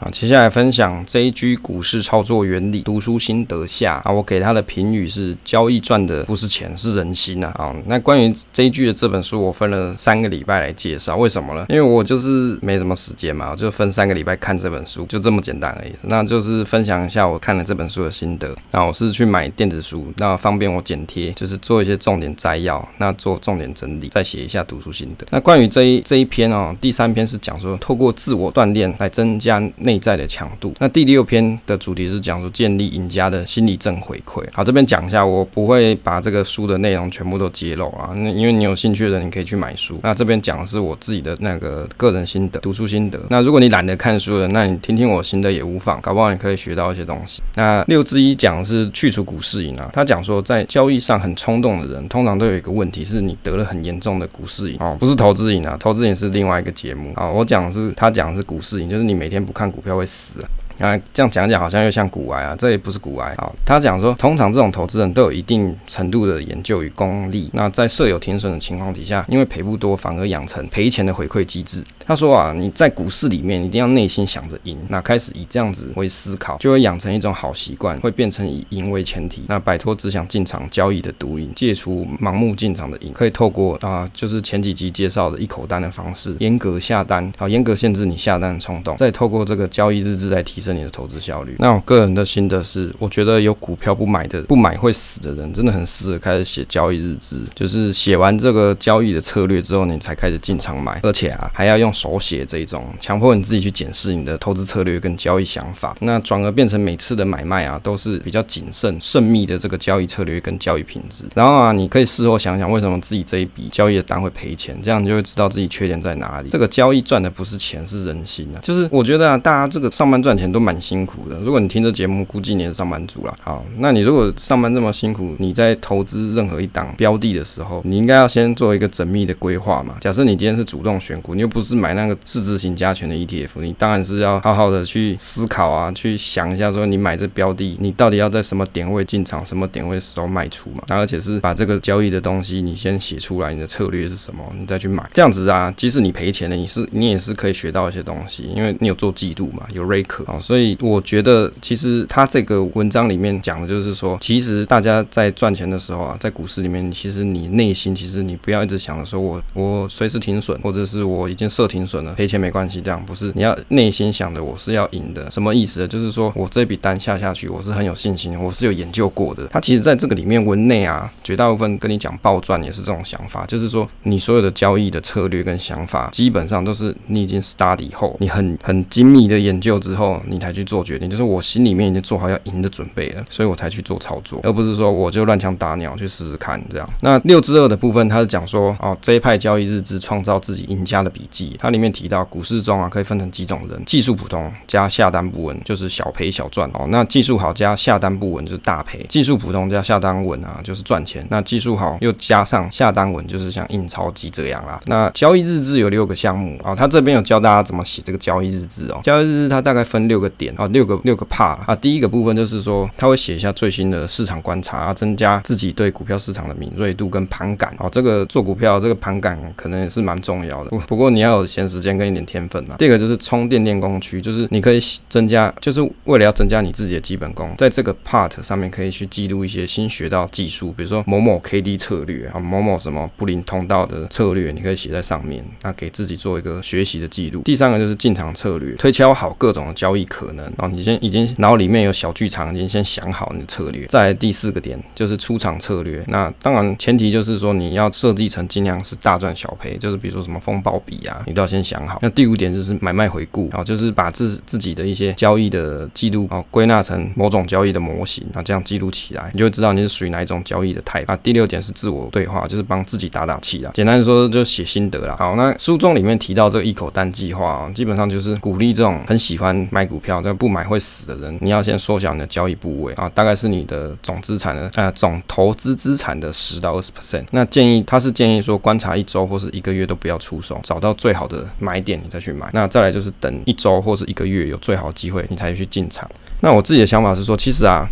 啊，接下来分享 JG 股市操作原理读书心得下啊，我给他的评语是：交易赚的不是钱，是人心啊。啊，那关于 JG 的这本书，我分了三个礼拜来介绍，为什么呢？因为我就是没什么时间嘛，我就分三个礼拜看这本书，就这么简单而已。那就是分享一下我看了这本书的心得。那我是去买电子书，那方便我剪贴，就是做一些重点摘要，那做重点整理，再写一下读书心得。那关于这一这一篇哦，第三篇是讲说透过自我锻炼来增加内内在的强度。那第六篇的主题是讲说建立赢家的心理正回馈。好，这边讲一下，我不会把这个书的内容全部都揭露啊。那因为你有兴趣的人，你可以去买书。那这边讲的是我自己的那个个人心得，读书心得。那如果你懒得看书的，那你听听我心得也无妨，搞不好你可以学到一些东西。那六之一讲是去除股市瘾啊。他讲说，在交易上很冲动的人，通常都有一个问题，是你得了很严重的股市瘾哦，不是投资瘾啊，投资瘾是另外一个节目啊。我讲的是他讲的是股市瘾，就是你每天不看股票会死。啊，这样讲讲好像又像股癌啊，这也不是股癌。好，他讲说，通常这种投资人都有一定程度的研究与功力。那在设有停损的情况底下，因为赔不多，反而养成赔钱的回馈机制。他说啊，你在股市里面一定要内心想着赢，那开始以这样子为思考，就会养成一种好习惯，会变成以赢为前提，那摆脱只想进场交易的毒瘾，戒除盲目进场的瘾，可以透过啊，就是前几集介绍的一口单的方式，严格下单，好，严格限制你下单的冲动，再透过这个交易日志来提升。你的投资效率。那我个人的心得是，我觉得有股票不买的，不买会死的人，真的很适合开始写交易日志。就是写完这个交易的策略之后，你才开始进场买，而且啊，还要用手写这种，强迫你自己去检视你的投资策略跟交易想法。那转而变成每次的买卖啊，都是比较谨慎、慎密的这个交易策略跟交易品质。然后啊，你可以事后想想，为什么自己这一笔交易的单会赔钱，这样你就会知道自己缺点在哪里。这个交易赚的不是钱，是人心啊。就是我觉得啊，大家这个上班赚钱都。蛮辛苦的。如果你听这节目，估计你是上班族了。好，那你如果上班这么辛苦，你在投资任何一档标的的时候，你应该要先做一个缜密的规划嘛。假设你今天是主动选股，你又不是买那个市值型加权的 ETF，你当然是要好好的去思考啊，去想一下说你买这标的，你到底要在什么点位进场，什么点位时候卖出嘛。而且是把这个交易的东西你先写出来，你的策略是什么，你再去买。这样子啊，即使你赔钱了，你是你也是可以学到一些东西，因为你有做记录嘛，有 record 啊，所以我觉得，其实他这个文章里面讲的就是说，其实大家在赚钱的时候啊，在股市里面，其实你内心其实你不要一直想着说我我随时停损，或者是我已经设停损了，赔钱没关系，这样不是，你要内心想的我是要赢的，什么意思呢？就是说我这笔单下下去，我是很有信心，我是有研究过的。他其实在这个里面文内啊，绝大部分跟你讲暴赚也是这种想法，就是说你所有的交易的策略跟想法，基本上都是你已经 study 后，你很很精密的研究之后，你才。去做决定，就是我心里面已经做好要赢的准备了，所以我才去做操作，而不是说我就乱枪打鸟去试试看这样。那六之二的部分，他是讲说哦，这一派交易日志创造自己赢家的笔记，它里面提到股市中啊可以分成几种人，技术普通加下单不稳就是小赔小赚哦，那技术好加下单不稳就是大赔，技术普通加下单稳啊就是赚钱，那技术好又加上下单稳就是像印钞机这样啦。那交易日志有六个项目啊，他这边有教大家怎么写这个交易日志哦，交易日志它大概分六个。点啊，六个六个 part 啊，第一个部分就是说，他会写一下最新的市场观察啊，增加自己对股票市场的敏锐度跟盘感啊。这个做股票这个盘感可能也是蛮重要的，不过你要有闲时间跟一点天分啊。第二个就是充电练功区，就是你可以增加，就是为了要增加你自己的基本功，在这个 part 上面可以去记录一些新学到技术，比如说某某 KD 策略啊，某某什么布林通道的策略，你可以写在上面，那给自己做一个学习的记录。第三个就是进场策略，推敲好各种的交易可。能啊，你先已经脑里面有小剧场，已经先想好你的策略。再来第四个点就是出场策略，那当然前提就是说你要设计成尽量是大赚小赔，就是比如说什么风暴比啊，你都要先想好。那第五点就是买卖回顾啊，就是把自自己的一些交易的记录啊归纳成某种交易的模型，那这样记录起来，你就会知道你是属于哪一种交易的态。那第六点是自我对话，就是帮自己打打气啦。简单说就写心得啦。好，那书中里面提到这个一口单计划啊，基本上就是鼓励这种很喜欢买股票。这不买会死的人，你要先缩小你的交易部位啊，大概是你的总资产的呃总投资资产的十到二十 percent。那建议他是建议说观察一周或是一个月都不要出手，找到最好的买点你再去买。那再来就是等一周或是一个月有最好机会你才去进场。那我自己的想法是说，其实啊。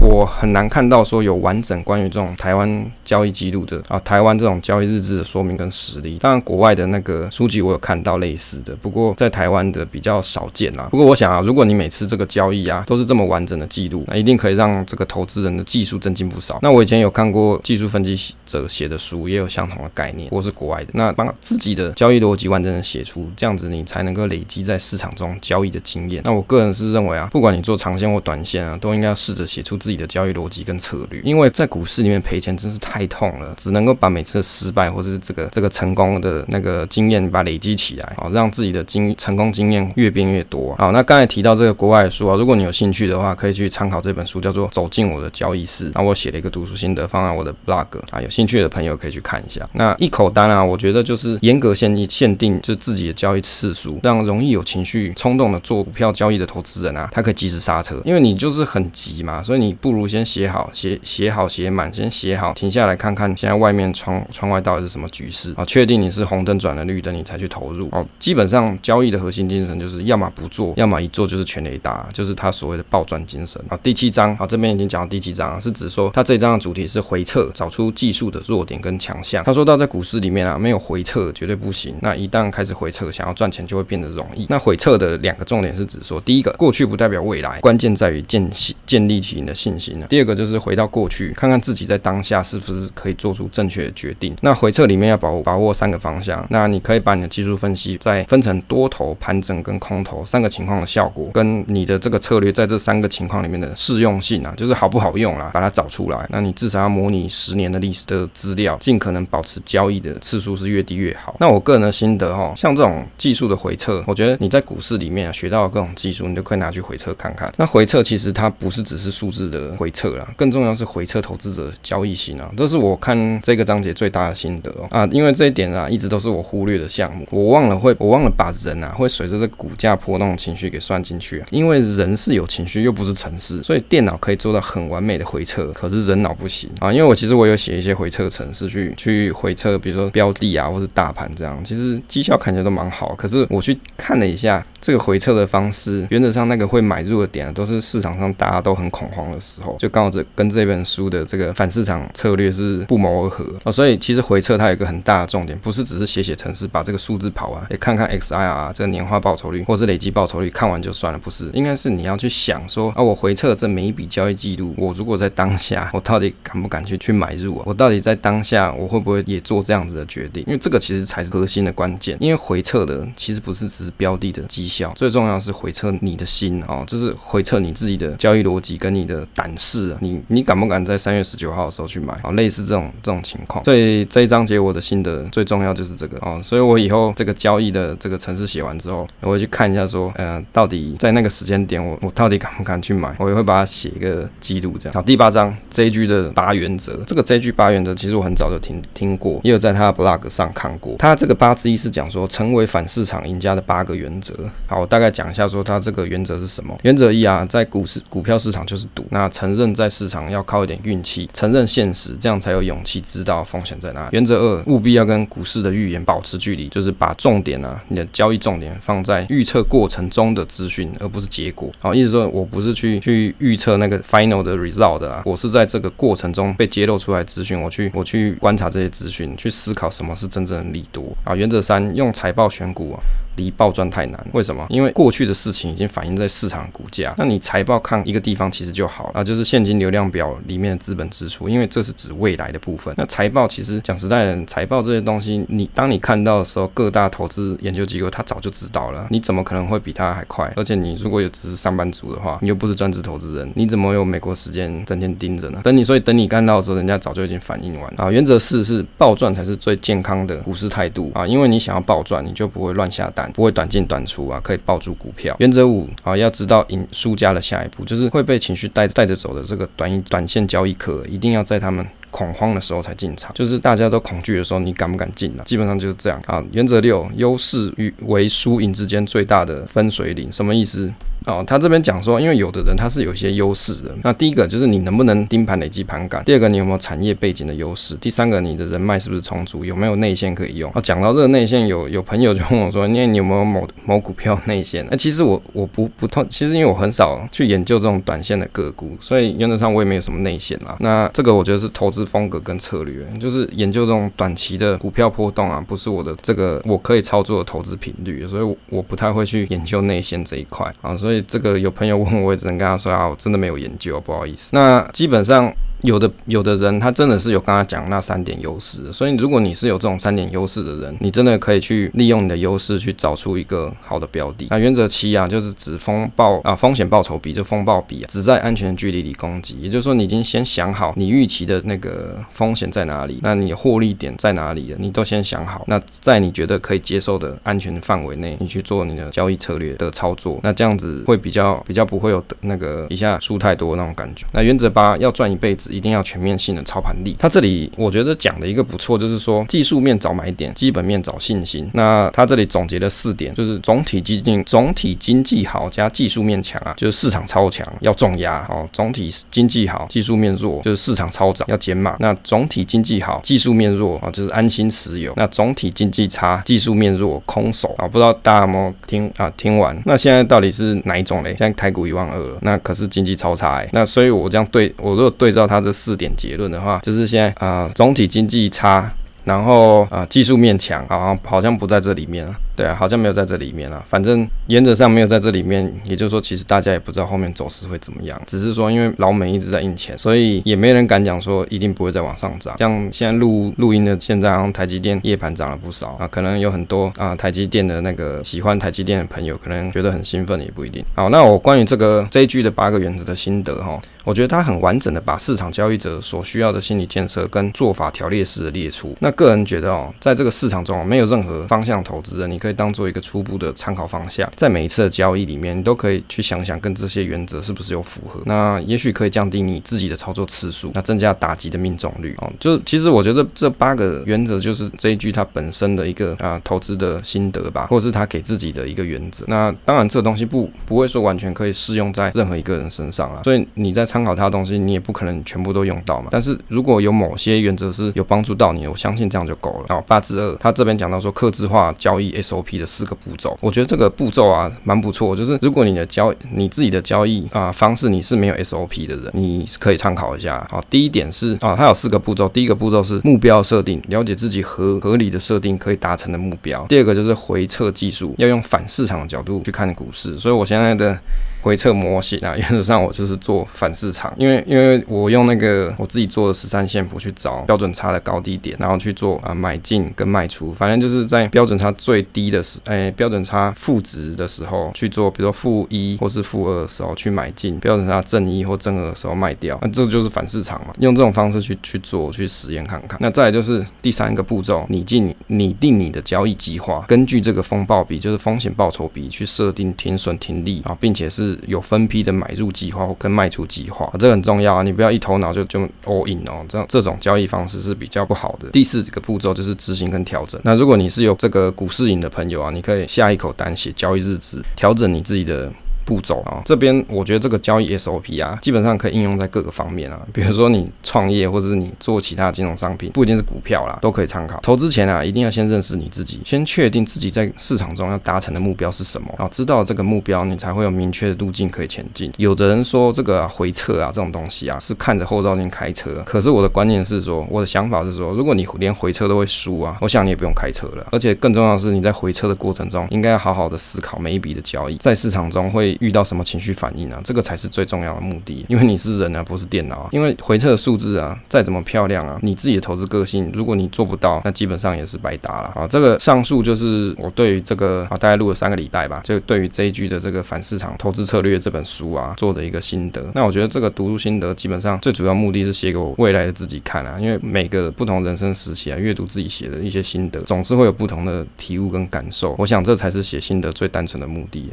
我很难看到说有完整关于这种台湾交易记录的啊，台湾这种交易日志的说明跟实例。当然，国外的那个书籍我有看到类似的，不过在台湾的比较少见啊。不过我想啊，如果你每次这个交易啊都是这么完整的记录，那一定可以让这个投资人的技术增进不少。那我以前有看过技术分析者写的书，也有相同的概念，或是国外的。那把自己的交易逻辑完整的写出，这样子你才能够累积在市场中交易的经验。那我个人是认为啊，不管你做长线或短线啊，都应该要试着写出自自己的交易逻辑跟策略。因为在股市里面赔钱真是太痛了，只能够把每次的失败或者是这个这个成功的那个经验把累积起来，好让自己的经成功经验越变越多。好，那刚才提到这个国外的书啊，如果你有兴趣的话，可以去参考这本书，叫做《走进我的交易室》。那我写了一个读书心得放在我的 blog 啊，有兴趣的朋友可以去看一下。那一口单啊，我觉得就是严格限限定就自己的交易次数，让容易有情绪冲动的做股票交易的投资人啊，他可以及时刹车，因为你就是很急嘛，所以你不如先写好写写好写满，先写好，停下来看看现在外面窗窗外到底是什么局势啊，确定你是红灯转了绿灯，你才去投入。哦，基本上交易的核心精神就是要么不做，要么一做就是全雷达，就是他所谓的暴赚精神。啊，第七章啊，这边已经讲到第七章，是指说他这一章的主题是回撤，找出技术的弱点跟强项。他说到在股市里面啊，没有回撤绝对不行。那一旦开始回撤，想要赚钱就会变得容易。那回撤的两个重点是指说，第一个，过去不代表未来，关键在于建建立起你的信心。第二个就是回到过去，看看自己在当下是不是可以做出正确的决定。那回测里面要把握把握三个方向。那你可以把你的技术分析再分成多头、盘整跟空头三个情况的效果，跟你的这个策略在这三个情况里面的适用性啊，就是好不好用啦，把它找出来。那你至少要模拟十年的历史的资料，尽可能保持交易的次数是越低越好。那我个人的心得哈，像这种技术的回测，我觉得你在股市里面学到的各种技术，你都可以拿去回测看看。那回测其实它不是只是数字的回撤啦，更重要是回撤投资者交易心啊，这是我看这个章节最大的心得啊，因为这一点啊，一直都是我忽略的项目，我忘了会，我忘了把人啊会随着这股价波动情绪给算进去啊，因为人是有情绪，又不是程式，所以电脑可以做到很完美的回撤，可是人脑不行。啊。因为我其实我有写一些回撤程式去去回撤，比如说标的啊，或是大盘这样，其实绩效看起来都蛮好，可是我去看了一下这个回撤的方式，原则上那个会买入的点啊，都是市场上大家都很恐慌的时候，就刚好这跟这本书的这个反市场策略是不谋而合啊。所以其实回撤它有一个很大的重点，不是只是写写程式把这个数字跑完，也看看 XIR 这个年化报酬率或是累计报酬率，看完就算了，不是，应该是你要去想说啊，我回测这每一笔交易记录，我如果在当下，我到底敢不敢去去买入啊？我到底在当下，我会不会也做这样子的决定？因为这个其实才是核心的关键。因为回撤的其实不是只是标的的绩效，最重要是回测你的心哦，就是回测你自己的交易逻辑跟你的胆识，你你敢不敢在三月十九号的时候去买？哦，类似这种这种情况。所以这一章节我的心得最重要就是这个哦，所以我以后这个交易的这个程式写完之后，我会去看一下说，呃，到底在那个时间点我我到底敢不敢去买？我也会把它写一个记录这样。好，第八章 JG 的八原则，这个 JG 八原则其实我很早就听听过，也有在他的 blog 上看过。他这个八之一是讲说成为反市场赢家的八个原则。好，我大概讲一下说它这个原则是什么。原则一啊，在股市股票市场就是赌，那承认在市场要靠一点运气，承认现实，这样才有勇气知道风险在哪里。原则二，务必要跟股市的预言保持距离，就是把重点啊，你的交易重点放在预测过程中的资讯，而不是结果。好，意思说我不是去去预测那个 final 的 result 啊，我是在这个过程中被揭露出来资讯，我去我去观察这些资讯，去思考什么是真正的利多。啊，原则三，用财报选股啊。离暴赚太难，为什么？因为过去的事情已经反映在市场股价，那你财报看一个地方其实就好啊，就是现金流量表里面的资本支出，因为这是指未来的部分。那财报其实讲实在的，财报这些东西，你当你看到的时候，各大投资研究机构他早就知道了，你怎么可能会比他还快？而且你如果有只是上班族的话，你又不是专职投资人，你怎么有美国时间整天盯着呢？等你，所以等你看到的时候，人家早就已经反应完啊。原则四是暴赚才是最健康的股市态度啊，因为你想要暴赚，你就不会乱下单，不会短进短出啊，可以抱住股票。原则五啊，要知道赢输家的下一步，就是会被情绪带带着走的这个短一短线交易客，一定要在他们恐慌的时候才进场，就是大家都恐惧的时候，你敢不敢进呢？基本上就是这样啊。原则六：优势与为输赢之间最大的分水岭，什么意思？哦，他这边讲说，因为有的人他是有一些优势的。那第一个就是你能不能盯盘累积盘感，第二个你有没有产业背景的优势，第三个你的人脉是不是充足，有没有内线可以用。啊，讲到这个内线，有有朋友就问我说，那你有没有某某股票内线？那其实我我不不通，其实因为我很少去研究这种短线的个股，所以原则上我也没有什么内线啊。那这个我觉得是投资风格跟策略，就是研究这种短期的股票波动啊，不是我的这个我可以操作的投资频率，所以我不太会去研究内线这一块啊。所以这个有朋友问，我也只能跟他说啊，我真的没有研究，不好意思。那基本上。有的有的人他真的是有刚刚讲那三点优势，所以如果你是有这种三点优势的人，你真的可以去利用你的优势去找出一个好的标的。那原则七啊，就是指风暴啊风险报酬比，就风暴比啊，只在安全距离里攻击。也就是说，你已经先想好你预期的那个风险在哪里，那你获利点在哪里了，你都先想好。那在你觉得可以接受的安全范围内，你去做你的交易策略的操作，那这样子会比较比较不会有那个一下输太多那种感觉。那原则八，要赚一辈子。一定要全面性的操盘力。他这里我觉得讲的一个不错，就是说技术面找买点，基本面找信心。那他这里总结了四点，就是总体经济总体经济好加技术面强啊，就是市场超强要重压哦。总体经济好，技术面弱，就是市场超涨要减码。那总体经济好，技术面弱啊，就是安心持有。那总体经济差，技术面弱，空手啊。不知道大家有没有听啊？听完那现在到底是哪一种嘞？现在台股一万二了，那可是经济超差哎。那所以我这样对我如果对照这四点结论的话，就是现在啊、总体经济差，然后啊、技术面强，好像好像不在这里面了。对啊，好像没有在这里面啊。反正原则上没有在这里面，也就是说，其实大家也不知道后面走势会怎么样。只是说，因为老美一直在印钱，所以也没人敢讲说一定不会再往上涨。像现在录录音的，现在好像台积电夜盘涨了不少啊，可能有很多啊台积电的那个喜欢台积电的朋友，可能觉得很兴奋，也不一定。好，那我关于这个 JG 的八个原则的心得哈，我觉得它很完整的把市场交易者所需要的心理建设跟做法条列式的列出。那个人觉得哦，在这个市场中没有任何方向投资的，你可。当做一个初步的参考方向，在每一次的交易里面，你都可以去想想跟这些原则是不是有符合。那也许可以降低你自己的操作次数，那增加打击的命中率哦。就其实我觉得这八个原则就是这一句它本身的一个啊投资的心得吧，或者是他给自己的一个原则。那当然这东西不不会说完全可以适用在任何一个人身上啊，所以你在参考他的东西，你也不可能全部都用到嘛。但是如果有某些原则是有帮助到你，我相信这样就够了。好，八之二，他这边讲到说客制化交易 SO。O P 的四个步骤，我觉得这个步骤啊蛮不错。就是如果你的交你自己的交易啊方式你是没有 SOP 的人，你可以参考一下好。第一点是啊，它有四个步骤。第一个步骤是目标设定，了解自己合合理的设定可以达成的目标。第二个就是回测技术，要用反市场的角度去看股市。所以我现在的。回测模型啊，原则上我就是做反市场，因为因为我用那个我自己做的十三线谱去找标准差的高低点，然后去做啊买进跟卖出，反正就是在标准差最低的时，哎标准差负值的时候去做，比如说负一或是负二的时候去买进，标准差正一或正二的时候卖掉，那这就是反市场嘛，用这种方式去去做去实验看看。那再就是第三个步骤，拟定拟定你的交易计划，根据这个风暴比就是风险报酬比去设定停损停利啊，并且是。有分批的买入计划或跟卖出计划，这很重要啊！你不要一头脑就就 all in 哦，这样这种交易方式是比较不好的。第四个步骤就是执行跟调整。那如果你是有这个股市瘾的朋友啊，你可以下一口单写交易日志，调整你自己的。步骤啊，这边我觉得这个交易 SOP 啊，基本上可以应用在各个方面啊。比如说你创业，或者是你做其他金融商品，不一定是股票啦，都可以参考。投资前啊，一定要先认识你自己，先确定自己在市场中要达成的目标是什么，然后知道这个目标，你才会有明确的路径可以前进。有的人说这个回撤啊，这种东西啊，是看着后照镜开车。可是我的观念是说，我的想法是说，如果你连回撤都会输啊，我想你也不用开车了。而且更重要的是，你在回撤的过程中，应该要好好的思考每一笔的交易，在市场中会。遇到什么情绪反应啊？这个才是最重要的目的，因为你是人啊，不是电脑啊。因为回测的数字啊，再怎么漂亮啊，你自己的投资个性，如果你做不到，那基本上也是白搭了啊。这个上述就是我对于这个啊，大概录了三个礼拜吧，就对于 JG 的这个反市场投资策略这本书啊做的一个心得。那我觉得这个读书心得基本上最主要目的是写给我未来的自己看啊，因为每个不同人生时期啊，阅读自己写的一些心得，总是会有不同的体悟跟感受。我想这才是写心得最单纯的目的啊。